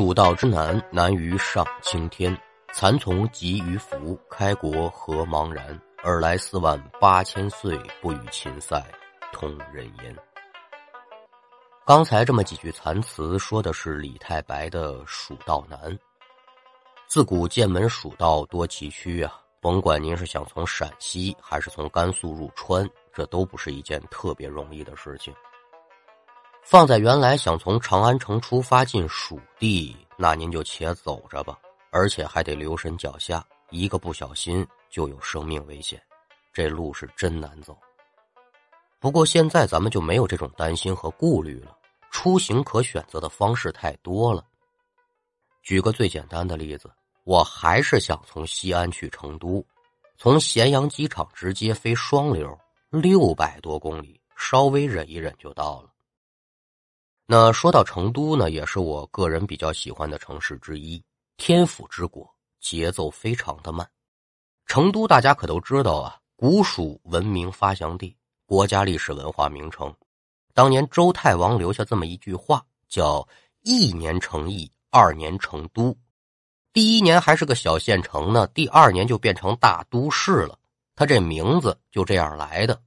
蜀道之难，难于上青天。蚕丛及鱼凫，开国何茫然？尔来四万八千岁，不与秦塞通人烟。刚才这么几句残词，说的是李太白的蜀道难。自古剑门蜀道多崎岖啊，甭管您是想从陕西还是从甘肃入川，这都不是一件特别容易的事情。放在原来，想从长安城出发进蜀地，那您就且走着吧，而且还得留神脚下，一个不小心就有生命危险，这路是真难走。不过现在咱们就没有这种担心和顾虑了，出行可选择的方式太多了。举个最简单的例子，我还是想从西安去成都，从咸阳机场直接飞双流，六百多公里，稍微忍一忍就到了。那说到成都呢，也是我个人比较喜欢的城市之一，天府之国，节奏非常的慢。成都大家可都知道啊，古蜀文明发祥地，国家历史文化名城。当年周太王留下这么一句话，叫“一年成邑，二年成都”。第一年还是个小县城呢，第二年就变成大都市了。他这名字就这样来的。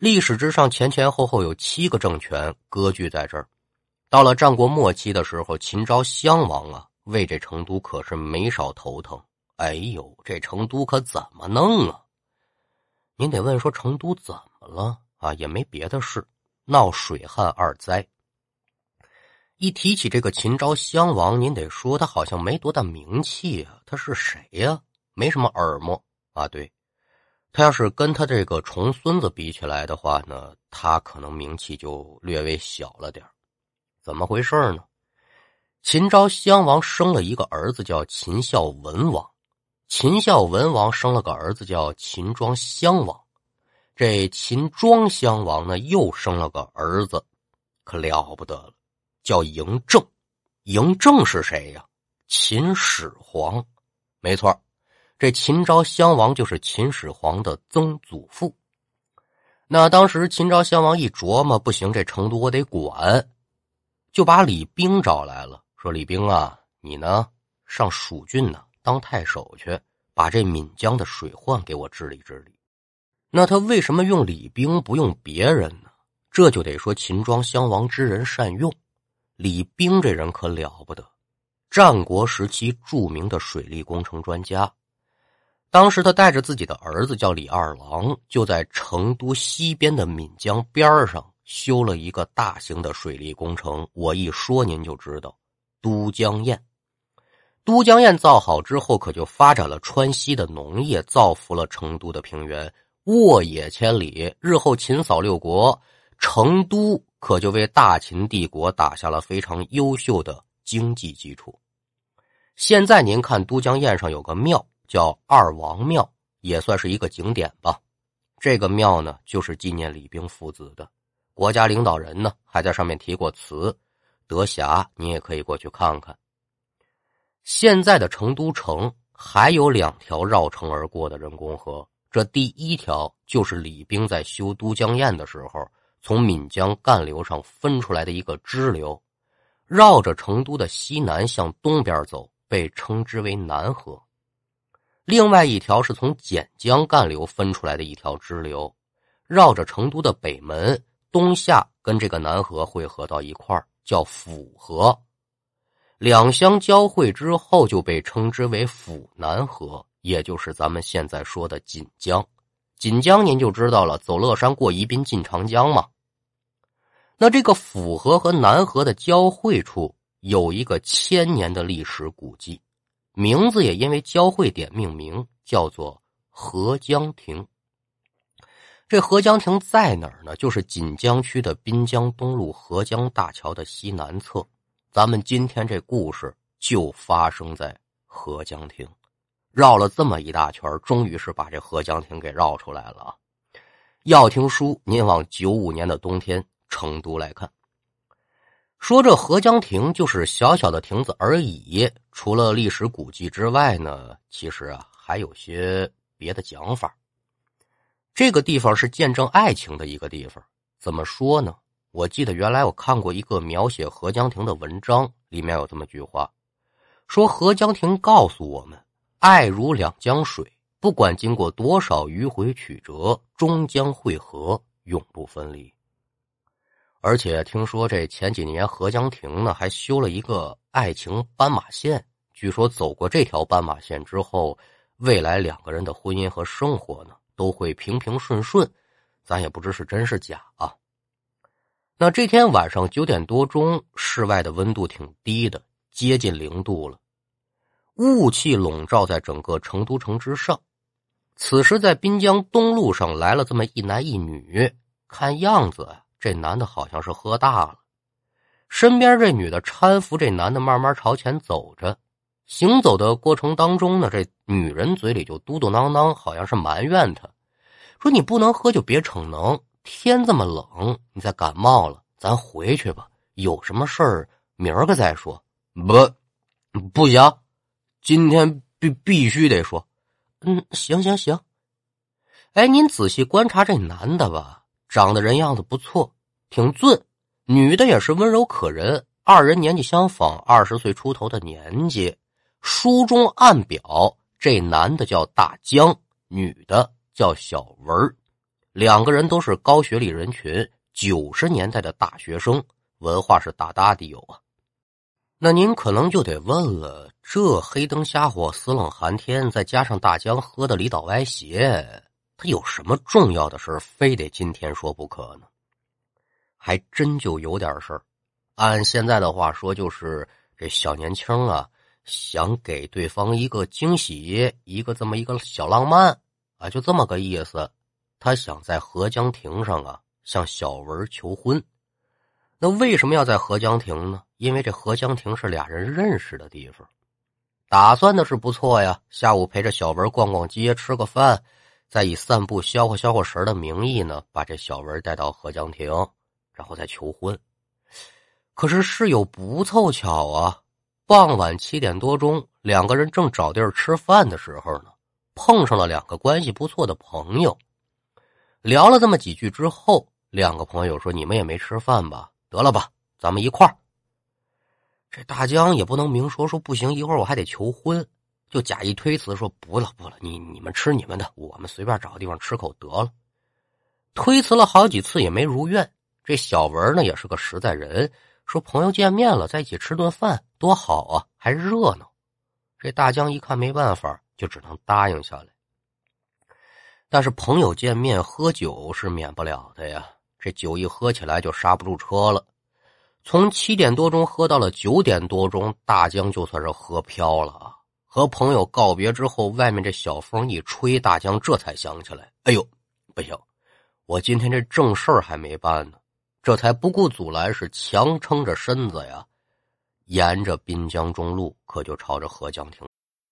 历史之上前前后后有七个政权割据在这儿，到了战国末期的时候，秦昭襄王啊为这成都可是没少头疼。哎呦，这成都可怎么弄啊？您得问说成都怎么了啊？也没别的事，闹水旱二灾。一提起这个秦昭襄王，您得说他好像没多大名气啊。他是谁呀？没什么耳目啊。对。他要是跟他这个重孙子比起来的话呢，他可能名气就略微小了点怎么回事呢？秦昭襄王生了一个儿子叫秦孝文王，秦孝文王生了个儿子叫秦庄襄王，这秦庄襄王呢又生了个儿子，可了不得了，叫嬴政。嬴政是谁呀？秦始皇，没错。这秦昭襄王就是秦始皇的曾祖父。那当时秦昭襄王一琢磨，不行，这成都我得管，就把李冰找来了，说：“李冰啊，你呢上蜀郡呢当太守去，把这岷江的水患给我治理治理。”那他为什么用李冰不用别人呢？这就得说秦庄襄王知人善用。李冰这人可了不得，战国时期著名的水利工程专家。当时他带着自己的儿子叫李二郎，就在成都西边的岷江边上修了一个大型的水利工程。我一说您就知道，都江堰。都江堰造好之后，可就发展了川西的农业，造福了成都的平原，沃野千里。日后秦扫六国，成都可就为大秦帝国打下了非常优秀的经济基础。现在您看都江堰上有个庙。叫二王庙，也算是一个景点吧。这个庙呢，就是纪念李冰父子的。国家领导人呢，还在上面题过词。得暇，你也可以过去看看。现在的成都城还有两条绕城而过的人工河，这第一条就是李冰在修都江堰的时候，从岷江干流上分出来的一个支流，绕着成都的西南向东边走，被称之为南河。另外一条是从简江干流分出来的一条支流，绕着成都的北门东下，跟这个南河汇合到一块叫府河。两相交汇之后，就被称之为府南河，也就是咱们现在说的锦江。锦江您就知道了，走乐山过宜宾进长江嘛。那这个府河和南河的交汇处有一个千年的历史古迹。名字也因为交汇点命名，叫做合江亭。这合江亭在哪儿呢？就是锦江区的滨江东路合江大桥的西南侧。咱们今天这故事就发生在合江亭。绕了这么一大圈，终于是把这合江亭给绕出来了啊！要听书，您往九五年的冬天成都来看。说这合江亭就是小小的亭子而已，除了历史古迹之外呢，其实啊还有些别的讲法。这个地方是见证爱情的一个地方，怎么说呢？我记得原来我看过一个描写合江亭的文章，里面有这么句话，说何江亭告诉我们：爱如两江水，不管经过多少迂回曲折，终将汇合，永不分离。而且听说这前几年何江亭呢还修了一个爱情斑马线，据说走过这条斑马线之后，未来两个人的婚姻和生活呢都会平平顺顺，咱也不知是真是假啊。那这天晚上九点多钟，室外的温度挺低的，接近零度了，雾气笼罩在整个成都城之上。此时在滨江东路上来了这么一男一女，看样子。这男的好像是喝大了，身边这女的搀扶这男的慢慢朝前走着。行走的过程当中呢，这女人嘴里就嘟嘟囔囔，好像是埋怨他，说：“你不能喝就别逞能，天这么冷，你再感冒了，咱回去吧。有什么事儿明儿个再说。”不，不行，今天必必须得说。嗯，行行行。哎，您仔细观察这男的吧。长得人样子不错，挺俊，女的也是温柔可人，二人年纪相仿，二十岁出头的年纪。书中暗表，这男的叫大江，女的叫小文两个人都是高学历人群，九十年代的大学生，文化是大大的有啊。那您可能就得问了，这黑灯瞎火、死冷寒天，再加上大江喝的离倒歪斜。他有什么重要的事非得今天说不可呢？还真就有点事儿。按现在的话说，就是这小年轻啊，想给对方一个惊喜，一个这么一个小浪漫啊，就这么个意思。他想在河江亭上啊向小文求婚。那为什么要在河江亭呢？因为这河江亭是俩人认识的地方。打算的是不错呀，下午陪着小文逛逛街，吃个饭。再以散步消化消化神的名义呢，把这小文带到合江亭，然后再求婚。可是事有不凑巧啊，傍晚七点多钟，两个人正找地儿吃饭的时候呢，碰上了两个关系不错的朋友。聊了这么几句之后，两个朋友说：“你们也没吃饭吧？得了吧，咱们一块儿。”这大江也不能明说，说不行，一会儿我还得求婚。就假意推辞说：“不了不了，你你们吃你们的，我们随便找个地方吃口得了。”推辞了好几次也没如愿。这小文呢也是个实在人，说朋友见面了，在一起吃顿饭多好啊，还热闹。这大江一看没办法，就只能答应下来。但是朋友见面喝酒是免不了的呀，这酒一喝起来就刹不住车了。从七点多钟喝到了九点多钟，大江就算是喝飘了啊。和朋友告别之后，外面这小风一吹，大江这才想起来：“哎呦，不行，我今天这正事儿还没办呢。”这才不顾阻拦，是强撑着身子呀，沿着滨江中路，可就朝着合江亭。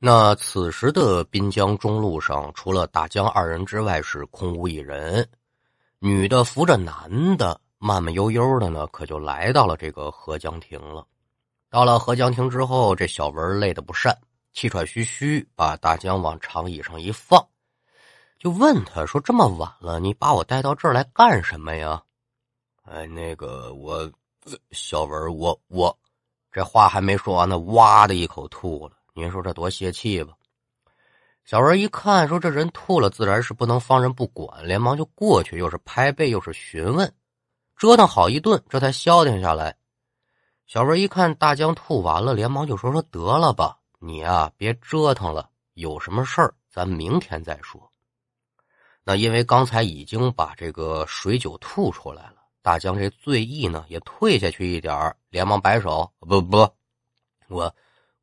那此时的滨江中路上，除了大江二人之外，是空无一人。女的扶着男的，慢慢悠悠的呢，可就来到了这个河江亭了。到了河江亭之后，这小文累得不善，气喘吁吁，把大江往长椅上一放，就问他说：“这么晚了，你把我带到这儿来干什么呀？”哎，那个我，小文，我我。这话还没说完呢，哇的一口吐了。您说这多泄气吧？小文一看，说这人吐了，自然是不能放任不管，连忙就过去，又是拍背，又是询问，折腾好一顿，这才消停下来。小文一看大江吐完了，连忙就说：“说得了吧，你啊别折腾了，有什么事儿咱明天再说。”那因为刚才已经把这个水酒吐出来了。大江这醉意呢也退下去一点连忙摆手：“不不，我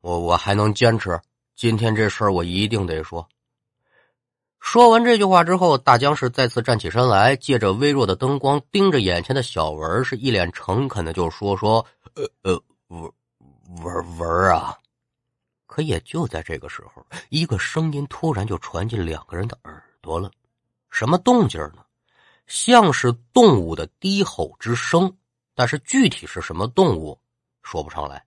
我我还能坚持。今天这事儿我一定得说。”说完这句话之后，大江是再次站起身来，借着微弱的灯光，盯着眼前的小文，是一脸诚恳的就说：“说，呃呃，文文文啊！”可也就在这个时候，一个声音突然就传进两个人的耳朵了。什么动静呢？像是动物的低吼之声，但是具体是什么动物，说不上来。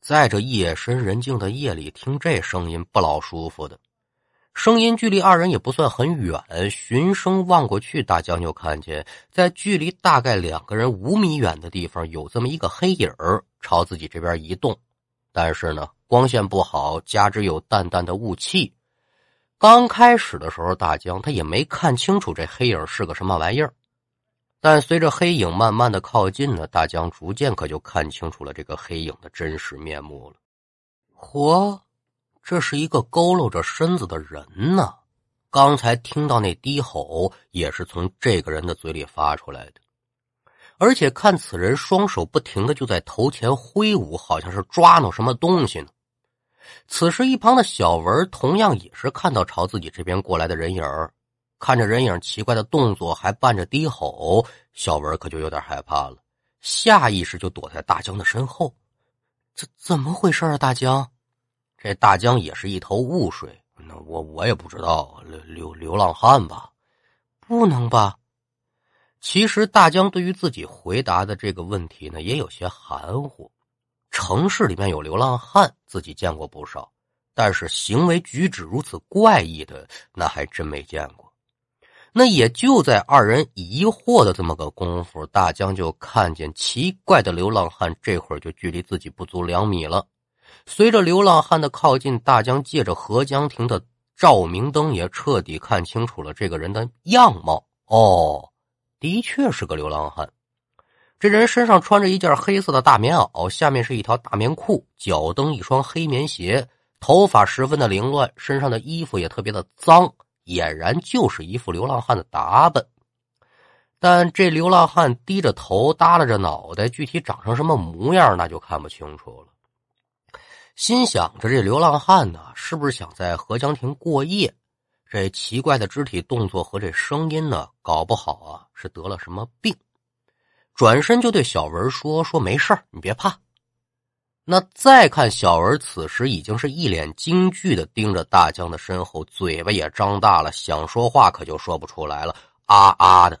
在这夜深人静的夜里，听这声音不老舒服的。声音距离二人也不算很远，循声望过去，大江就看见，在距离大概两个人五米远的地方，有这么一个黑影儿朝自己这边移动。但是呢，光线不好，加之有淡淡的雾气，刚开始的时候，大江他也没看清楚这黑影是个什么玩意儿。但随着黑影慢慢的靠近呢，大江逐渐可就看清楚了这个黑影的真实面目了。嚯！这是一个佝偻着身子的人呢，刚才听到那低吼也是从这个人的嘴里发出来的，而且看此人双手不停的就在头前挥舞，好像是抓弄什么东西呢。此时一旁的小文同样也是看到朝自己这边过来的人影看着人影奇怪的动作，还伴着低吼，小文可就有点害怕了，下意识就躲在大江的身后。怎怎么回事啊，大江？这大江也是一头雾水，那我我也不知道，流流流浪汉吧？不能吧？其实大江对于自己回答的这个问题呢，也有些含糊。城市里面有流浪汉，自己见过不少，但是行为举止如此怪异的，那还真没见过。那也就在二人疑惑的这么个功夫，大江就看见奇怪的流浪汉，这会儿就距离自己不足两米了。随着流浪汉的靠近，大江借着合江亭的照明灯，也彻底看清楚了这个人的样貌。哦，的确是个流浪汉。这人身上穿着一件黑色的大棉袄，下面是一条大棉裤，脚蹬一双黑棉鞋，头发十分的凌乱，身上的衣服也特别的脏，俨然就是一副流浪汉的打扮。但这流浪汉低着头，耷拉着脑袋，具体长成什么模样，那就看不清楚了。心想着这流浪汉呢，是不是想在合江亭过夜？这奇怪的肢体动作和这声音呢，搞不好啊是得了什么病。转身就对小文说：“说没事你别怕。”那再看小文，此时已经是一脸惊惧的盯着大江的身后，嘴巴也张大了，想说话可就说不出来了，啊啊的。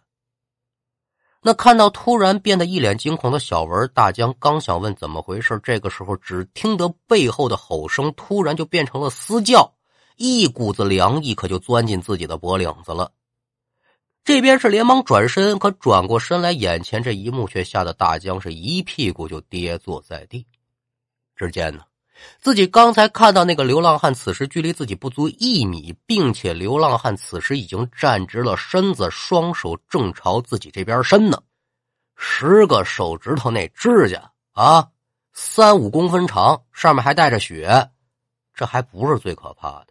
那看到突然变得一脸惊恐的小文，大江刚想问怎么回事，这个时候只听得背后的吼声突然就变成了嘶叫，一股子凉意可就钻进自己的脖领子了。这边是连忙转身，可转过身来，眼前这一幕却吓得大江是一屁股就跌坐在地。只见呢。自己刚才看到那个流浪汉，此时距离自己不足一米，并且流浪汉此时已经站直了身子，双手正朝自己这边伸呢。十个手指头那指甲啊，三五公分长，上面还带着血。这还不是最可怕的。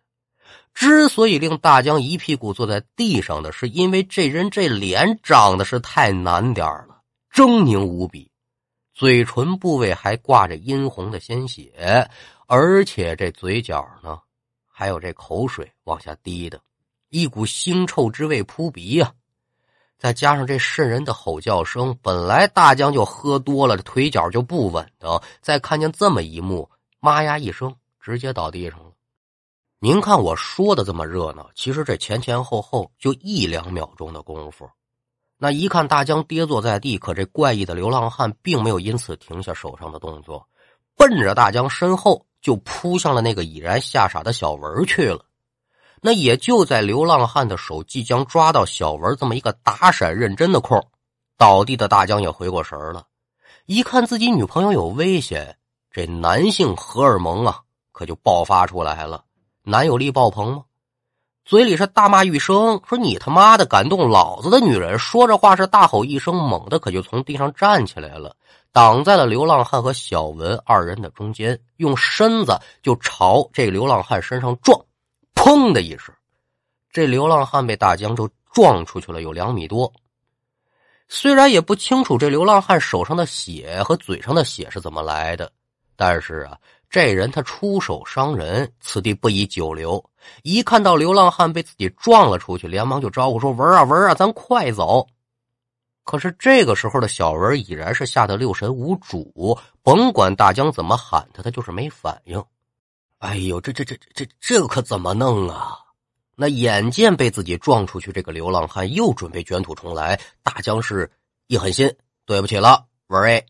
之所以令大江一屁股坐在地上的是，因为这人这脸长得是太难点了，狰狞无比。嘴唇部位还挂着殷红的鲜血，而且这嘴角呢，还有这口水往下滴的，一股腥臭之味扑鼻呀！再加上这渗人的吼叫声，本来大江就喝多了，腿脚就不稳当，再看见这么一幕，妈呀一声，直接倒地上了。您看我说的这么热闹，其实这前前后后就一两秒钟的功夫。那一看大江跌坐在地，可这怪异的流浪汉并没有因此停下手上的动作，奔着大江身后就扑向了那个已然吓傻的小文去了。那也就在流浪汉的手即将抓到小文这么一个打闪认真的空，倒地的大江也回过神了，一看自己女朋友有危险，这男性荷尔蒙啊可就爆发出来了，男友力爆棚吗？嘴里是大骂一声，说：“你他妈的敢动老子的女人！”说着话是大吼一声，猛的可就从地上站起来了，挡在了流浪汉和小文二人的中间，用身子就朝这流浪汉身上撞。砰的一声，这流浪汉被大江就撞出去了，有两米多。虽然也不清楚这流浪汉手上的血和嘴上的血是怎么来的，但是啊，这人他出手伤人，此地不宜久留。一看到流浪汉被自己撞了出去，连忙就招呼说：“文啊文啊，咱快走！”可是这个时候的小文已然是吓得六神无主，甭管大江怎么喊他，他就是没反应。哎呦，这这这这这可怎么弄啊？那眼见被自己撞出去，这个流浪汉又准备卷土重来，大江是一狠心：“对不起了，文儿。”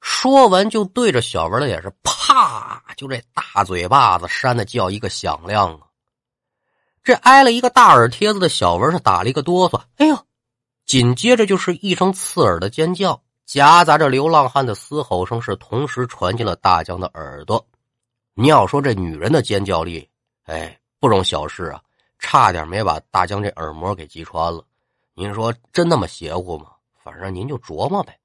说完就对着小文的脸是啪，啊就这大嘴巴子扇的叫一个响亮啊！这挨了一个大耳贴子的小文是打了一个哆嗦，哎呦！紧接着就是一声刺耳的尖叫，夹杂着流浪汉的嘶吼声，是同时传进了大江的耳朵。你要说这女人的尖叫力，哎，不容小视啊，差点没把大江这耳膜给击穿了。您说真那么邪乎吗？反正您就琢磨呗。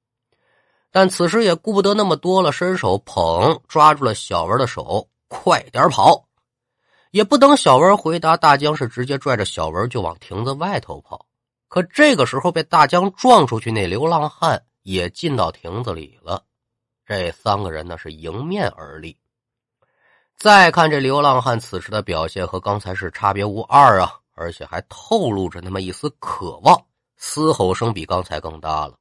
但此时也顾不得那么多了，伸手捧抓住了小文的手，快点跑！也不等小文回答，大江是直接拽着小文就往亭子外头跑。可这个时候被大江撞出去，那流浪汉也进到亭子里了。这三个人呢是迎面而立。再看这流浪汉此时的表现和刚才是差别无二啊，而且还透露着那么一丝渴望，嘶吼声比刚才更大了。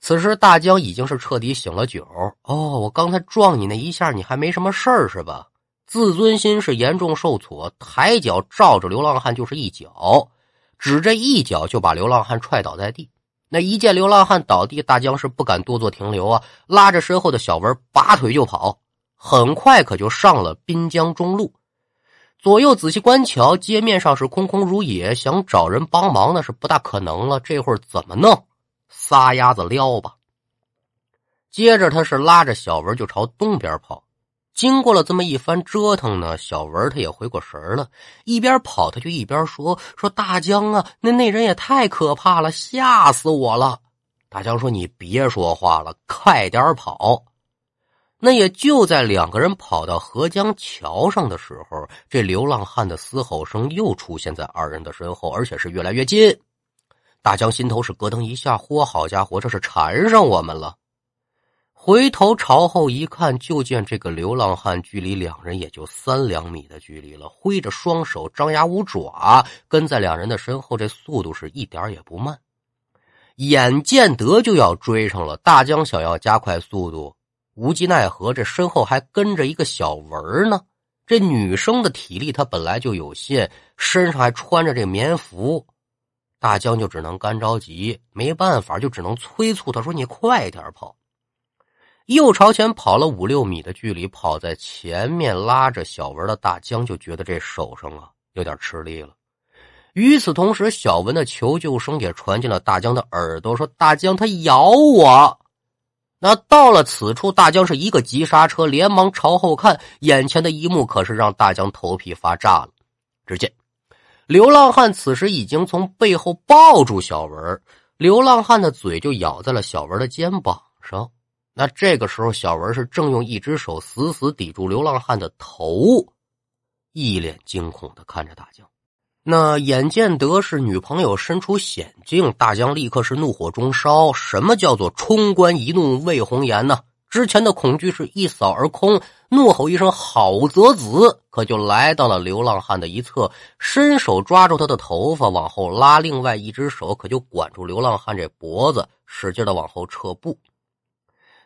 此时大江已经是彻底醒了酒哦，我刚才撞你那一下，你还没什么事儿是吧？自尊心是严重受挫，抬脚照着流浪汉就是一脚。只这一脚就把流浪汉踹倒在地。那一见流浪汉倒地，大江是不敢多做停留啊，拉着身后的小文拔腿就跑。很快可就上了滨江中路。左右仔细观瞧，街面上是空空如也，想找人帮忙那是不大可能了。这会儿怎么弄？撒丫子撩吧。接着他是拉着小文就朝东边跑。经过了这么一番折腾呢，小文他也回过神了，一边跑他就一边说：“说大江啊，那那人也太可怕了，吓死我了。”大江说：“你别说话了，快点跑。”那也就在两个人跑到河江桥上的时候，这流浪汉的嘶吼声又出现在二人的身后，而且是越来越近。大江心头是咯噔一下，嚯，好家伙，这是缠上我们了！回头朝后一看，就见这个流浪汉距离两人也就三两米的距离了，挥着双手，张牙舞爪，跟在两人的身后，这速度是一点也不慢。眼见得就要追上了，大江想要加快速度，无计奈何，这身后还跟着一个小文呢。这女生的体力她本来就有限，身上还穿着这棉服，大江就只能干着急，没办法，就只能催促他说：“你快点跑。”又朝前跑了五六米的距离，跑在前面拉着小文的大江就觉得这手上啊有点吃力了。与此同时，小文的求救声也传进了大江的耳朵，说：“大江，他咬我。”那到了此处，大江是一个急刹车，连忙朝后看，眼前的一幕可是让大江头皮发炸了。只见流浪汉此时已经从背后抱住小文，流浪汉的嘴就咬在了小文的肩膀上。那这个时候，小文是正用一只手死死抵住流浪汉的头，一脸惊恐的看着大江。那眼见得是女朋友身处险境，大江立刻是怒火中烧。什么叫做冲冠一怒为红颜呢？之前的恐惧是一扫而空，怒吼一声“好则子”，可就来到了流浪汉的一侧，伸手抓住他的头发往后拉，另外一只手可就管住流浪汉这脖子，使劲的往后撤步。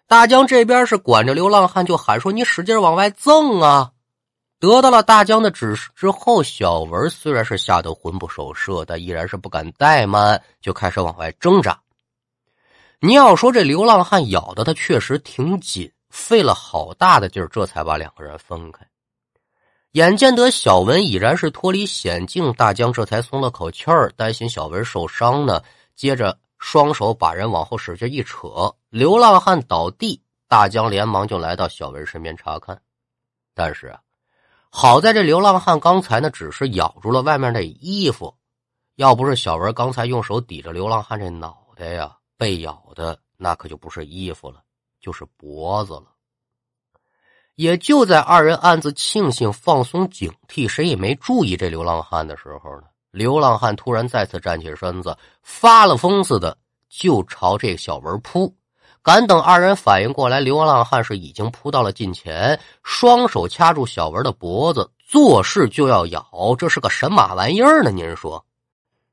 大江这边是管着流浪汉，就喊说：“你使劲往外赠啊！”得到了大江的指示之后，小文虽然是吓得魂不守舍，但依然是不敢怠慢，就开始往外挣扎。你要说这流浪汉咬的他确实挺紧，费了好大的劲儿，这才把两个人分开。眼见得小文已然是脱离险境，大江这才松了口气儿，担心小文受伤呢。接着。双手把人往后使劲一扯，流浪汉倒地，大江连忙就来到小文身边查看。但是啊，好在这流浪汉刚才呢只是咬住了外面的衣服，要不是小文刚才用手抵着流浪汉这脑袋呀，被咬的那可就不是衣服了，就是脖子了。也就在二人暗自庆幸、放松警惕，谁也没注意这流浪汉的时候呢。流浪汉突然再次站起身子，发了疯似的就朝这小文扑。赶等二人反应过来，流浪汉是已经扑到了近前，双手掐住小文的脖子，作势就要咬。这是个神马玩意儿呢？您说？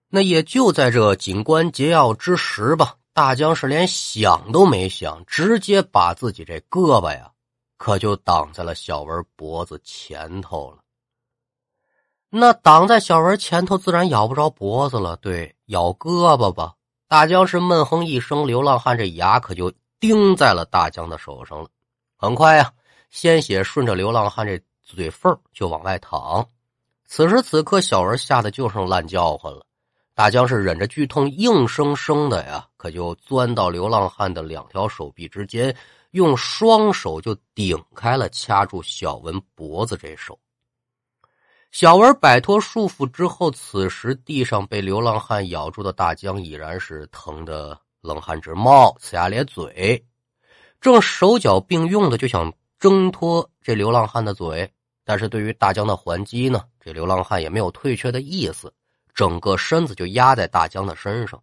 那也就在这紧关节要之时吧，大江是连想都没想，直接把自己这胳膊呀，可就挡在了小文脖子前头了。那挡在小文前头，自然咬不着脖子了。对，咬胳膊吧。大江是闷哼一声，流浪汉这牙可就钉在了大江的手上了。很快呀，鲜血顺着流浪汉这嘴缝就往外淌。此时此刻，小文吓得就剩烂叫唤了。大江是忍着剧痛，硬生生的呀，可就钻到流浪汉的两条手臂之间，用双手就顶开了掐住小文脖子这手。小文摆脱束缚之后，此时地上被流浪汉咬住的大江已然是疼得冷汗直冒，呲牙咧嘴，正手脚并用的就想挣脱这流浪汉的嘴，但是对于大江的还击呢，这流浪汉也没有退却的意思，整个身子就压在大江的身上。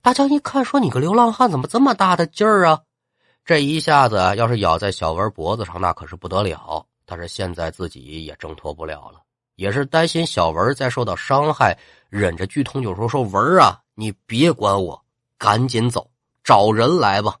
大江一看，说：“你个流浪汉怎么这么大的劲儿啊？这一下子要是咬在小文脖子上，那可是不得了。但是现在自己也挣脱不了了。”也是担心小文再受到伤害，忍着剧痛就说：“说文啊，你别管我，赶紧走，找人来吧。”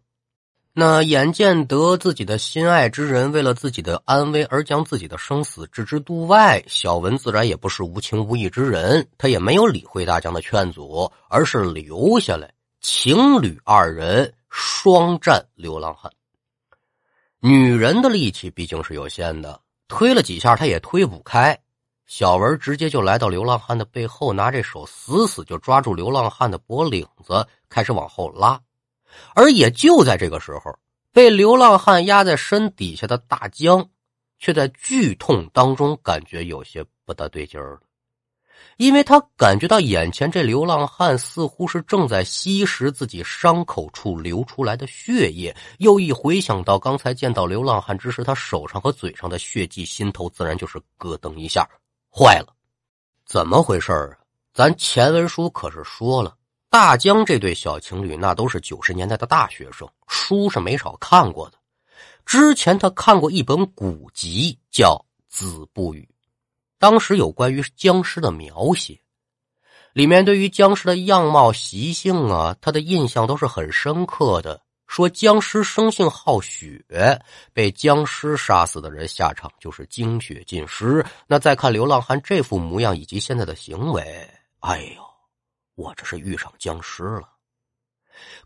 那眼见得自己的心爱之人为了自己的安危而将自己的生死置之度外，小文自然也不是无情无义之人，他也没有理会大江的劝阻，而是留下来，情侣二人双战流浪汉。女人的力气毕竟是有限的，推了几下，她也推不开。小文直接就来到流浪汉的背后，拿这手死死就抓住流浪汉的脖领子，开始往后拉。而也就在这个时候，被流浪汉压在身底下的大江，却在剧痛当中感觉有些不大对劲儿了，因为他感觉到眼前这流浪汉似乎是正在吸食自己伤口处流出来的血液。又一回想到刚才见到流浪汉之时，他手上和嘴上的血迹，心头自然就是咯噔一下。坏了，怎么回事啊？咱前文书可是说了，大江这对小情侣那都是九十年代的大学生，书是没少看过的。之前他看过一本古籍，叫《子不语》，当时有关于僵尸的描写，里面对于僵尸的样貌、习性啊，他的印象都是很深刻的。说僵尸生性好血，被僵尸杀死的人下场就是精血尽失。那再看流浪汉这副模样以及现在的行为，哎呦，我这是遇上僵尸了。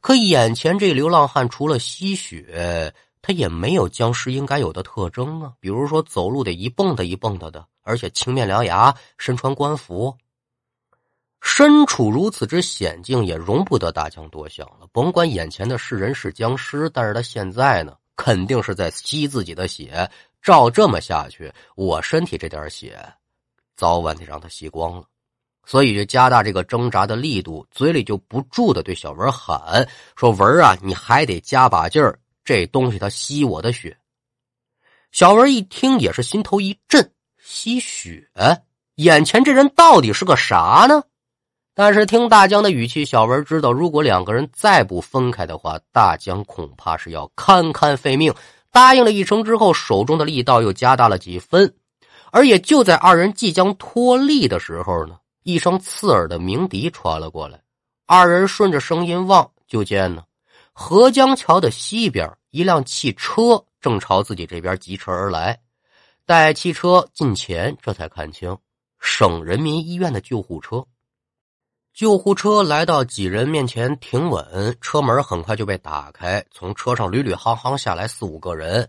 可眼前这流浪汉除了吸血，他也没有僵尸应该有的特征啊，比如说走路得一蹦跶一蹦跶的，而且青面獠牙，身穿官服。身处如此之险境，也容不得大江多想了。甭管眼前的是人是僵尸，但是他现在呢，肯定是在吸自己的血。照这么下去，我身体这点血，早晚得让他吸光了。所以就加大这个挣扎的力度，嘴里就不住的对小文喊说：“文啊，你还得加把劲儿，这东西它吸我的血。”小文一听也是心头一震，吸血？眼前这人到底是个啥呢？但是听大江的语气，小文知道，如果两个人再不分开的话，大江恐怕是要堪堪废命。答应了一声之后，手中的力道又加大了几分。而也就在二人即将脱力的时候呢，一声刺耳的鸣笛传了过来。二人顺着声音望，就见呢，河江桥的西边，一辆汽车正朝自己这边疾驰而来。待汽车近前，这才看清，省人民医院的救护车。救护车来到几人面前停稳，车门很快就被打开，从车上屡屡行行下来四五个人。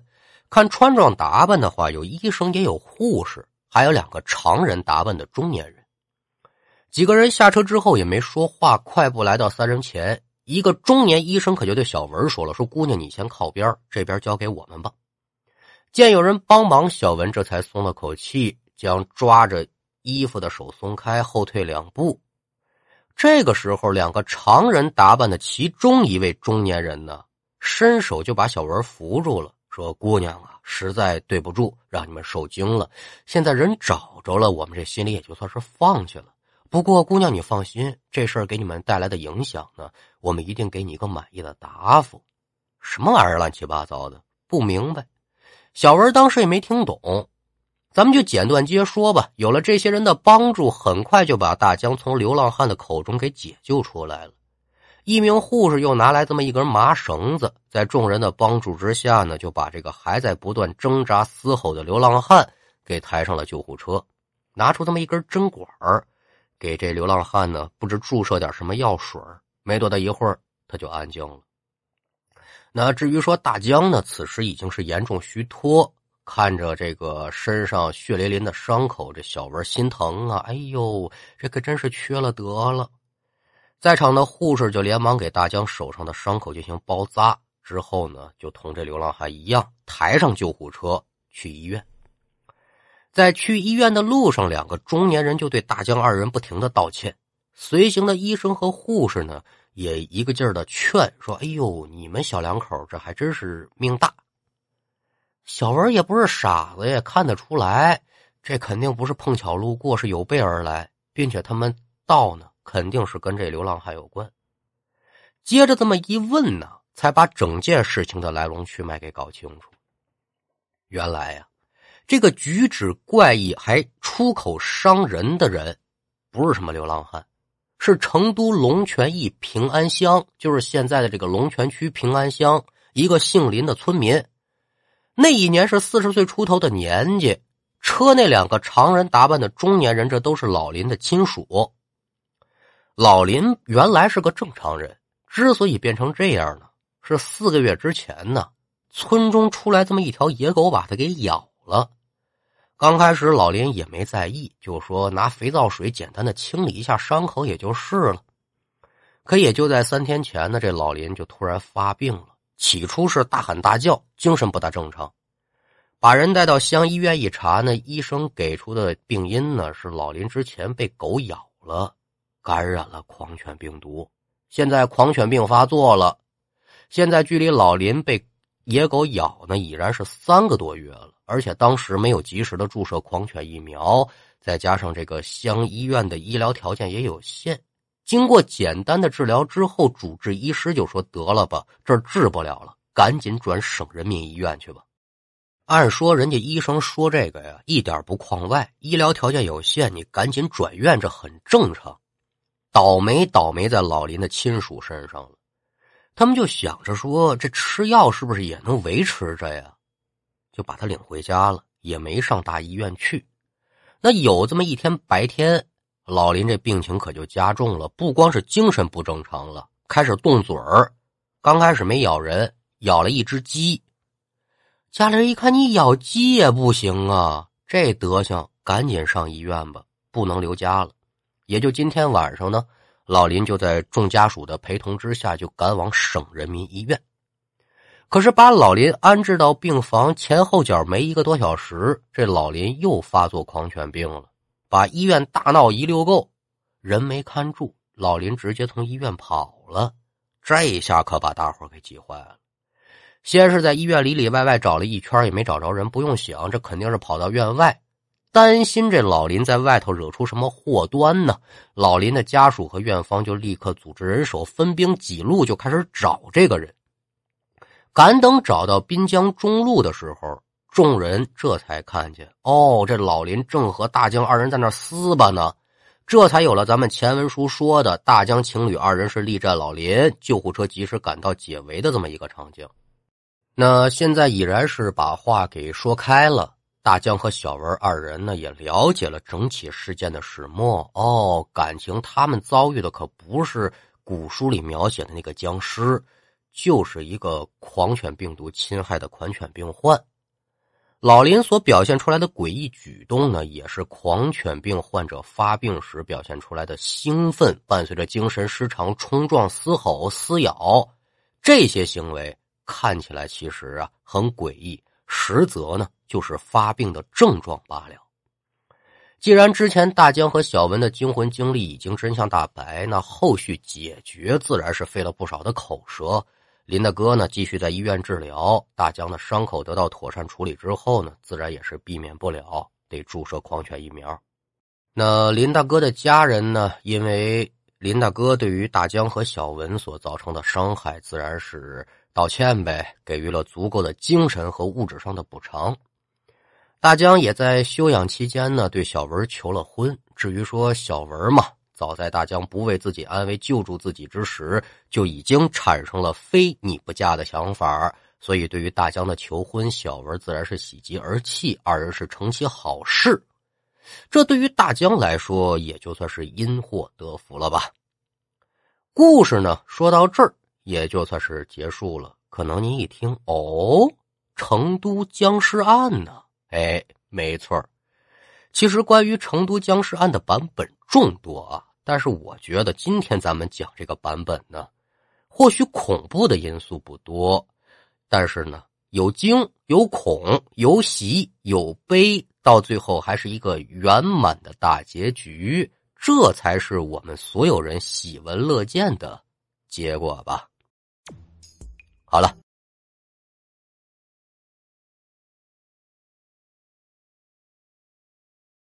看穿装打扮的话，有医生也有护士，还有两个常人打扮的中年人。几个人下车之后也没说话，快步来到三人前。一个中年医生可就对小文说了：“说姑娘，你先靠边，这边交给我们吧。”见有人帮忙，小文这才松了口气，将抓着衣服的手松开，后退两步。这个时候，两个常人打扮的其中一位中年人呢，伸手就把小文扶住了，说：“姑娘啊，实在对不住，让你们受惊了。现在人找着了，我们这心里也就算是放下了。不过，姑娘你放心，这事儿给你们带来的影响呢，我们一定给你一个满意的答复。”什么玩意儿，乱七八糟的，不明白。小文当时也没听懂，咱们就简短接说吧。有了这些人的帮助，很快就把大江从流浪汉的口中给解救出来了。一名护士又拿来这么一根麻绳子，在众人的帮助之下呢，就把这个还在不断挣扎嘶吼的流浪汉给抬上了救护车。拿出这么一根针管给这流浪汉呢，不知注射点什么药水没多大一会儿，他就安静了。那至于说大江呢，此时已经是严重虚脱，看着这个身上血淋淋的伤口，这小文心疼啊！哎呦，这可真是缺了德了。在场的护士就连忙给大江手上的伤口进行包扎，之后呢，就同这流浪汉一样抬上救护车去医院。在去医院的路上，两个中年人就对大江二人不停的道歉。随行的医生和护士呢？也一个劲儿的劝说：“哎呦，你们小两口这还真是命大。”小文也不是傻子呀，看得出来，这肯定不是碰巧路过，是有备而来，并且他们到呢，肯定是跟这流浪汉有关。接着这么一问呢，才把整件事情的来龙去脉给搞清楚。原来呀，这个举止怪异还出口伤人的人，不是什么流浪汉。是成都龙泉驿平安乡，就是现在的这个龙泉区平安乡一个姓林的村民。那一年是四十岁出头的年纪，车那两个常人打扮的中年人，这都是老林的亲属。老林原来是个正常人，之所以变成这样呢，是四个月之前呢，村中出来这么一条野狗，把他给咬了。刚开始老林也没在意，就说拿肥皂水简单的清理一下伤口也就是了。可也就在三天前呢，这老林就突然发病了。起初是大喊大叫，精神不大正常。把人带到乡医院一查呢，医生给出的病因呢是老林之前被狗咬了，感染了狂犬病毒。现在狂犬病发作了，现在距离老林被野狗咬呢已然是三个多月了。而且当时没有及时的注射狂犬疫苗，再加上这个乡医院的医疗条件也有限，经过简单的治疗之后，主治医师就说：“得了吧，这治不了了，赶紧转省人民医院去吧。”按说人家医生说这个呀，一点不框外，医疗条件有限，你赶紧转院，这很正常。倒霉倒霉在老林的亲属身上了，他们就想着说：“这吃药是不是也能维持着呀？”就把他领回家了，也没上大医院去。那有这么一天白天，老林这病情可就加重了，不光是精神不正常了，开始动嘴儿。刚开始没咬人，咬了一只鸡。家里人一看你咬鸡也不行啊，这德行，赶紧上医院吧，不能留家了。也就今天晚上呢，老林就在众家属的陪同之下，就赶往省人民医院。可是把老林安置到病房前后脚没一个多小时，这老林又发作狂犬病了，把医院大闹一溜够，人没看住，老林直接从医院跑了。这一下可把大伙给急坏了。先是在医院里里外外找了一圈，也没找着人。不用想，这肯定是跑到院外，担心这老林在外头惹出什么祸端呢。老林的家属和院方就立刻组织人手，分兵几路就开始找这个人。赶等找到滨江中路的时候，众人这才看见，哦，这老林正和大江二人在那撕巴呢，这才有了咱们前文书说的大江情侣二人是力战老林，救护车及时赶到解围的这么一个场景。那现在已然是把话给说开了，大江和小文二人呢也了解了整起事件的始末。哦，感情他们遭遇的可不是古书里描写的那个僵尸。就是一个狂犬病毒侵害的狂犬病患，老林所表现出来的诡异举动呢，也是狂犬病患者发病时表现出来的兴奋，伴随着精神失常、冲撞、嘶吼、撕咬，这些行为看起来其实啊很诡异，实则呢就是发病的症状罢了。既然之前大江和小文的惊魂经历已经真相大白，那后续解决自然是费了不少的口舌。林大哥呢，继续在医院治疗。大江的伤口得到妥善处理之后呢，自然也是避免不了得注射狂犬疫苗。那林大哥的家人呢，因为林大哥对于大江和小文所造成的伤害，自然是。道歉呗，给予了足够的精神和物质上的补偿。大江也在休养期间呢，对小文求了婚。至于说小文嘛，早在大江不为自己安危救助自己之时，就已经产生了非你不嫁的想法。所以，对于大江的求婚，小文自然是喜极而泣，二人是成其好事。这对于大江来说，也就算是因祸得福了吧。故事呢，说到这儿也就算是结束了。可能您一听，哦，成都僵尸案呢？哎，没错其实关于成都僵尸案的版本众多啊，但是我觉得今天咱们讲这个版本呢，或许恐怖的因素不多，但是呢，有惊有恐有喜有悲，到最后还是一个圆满的大结局，这才是我们所有人喜闻乐见的结果吧。好了。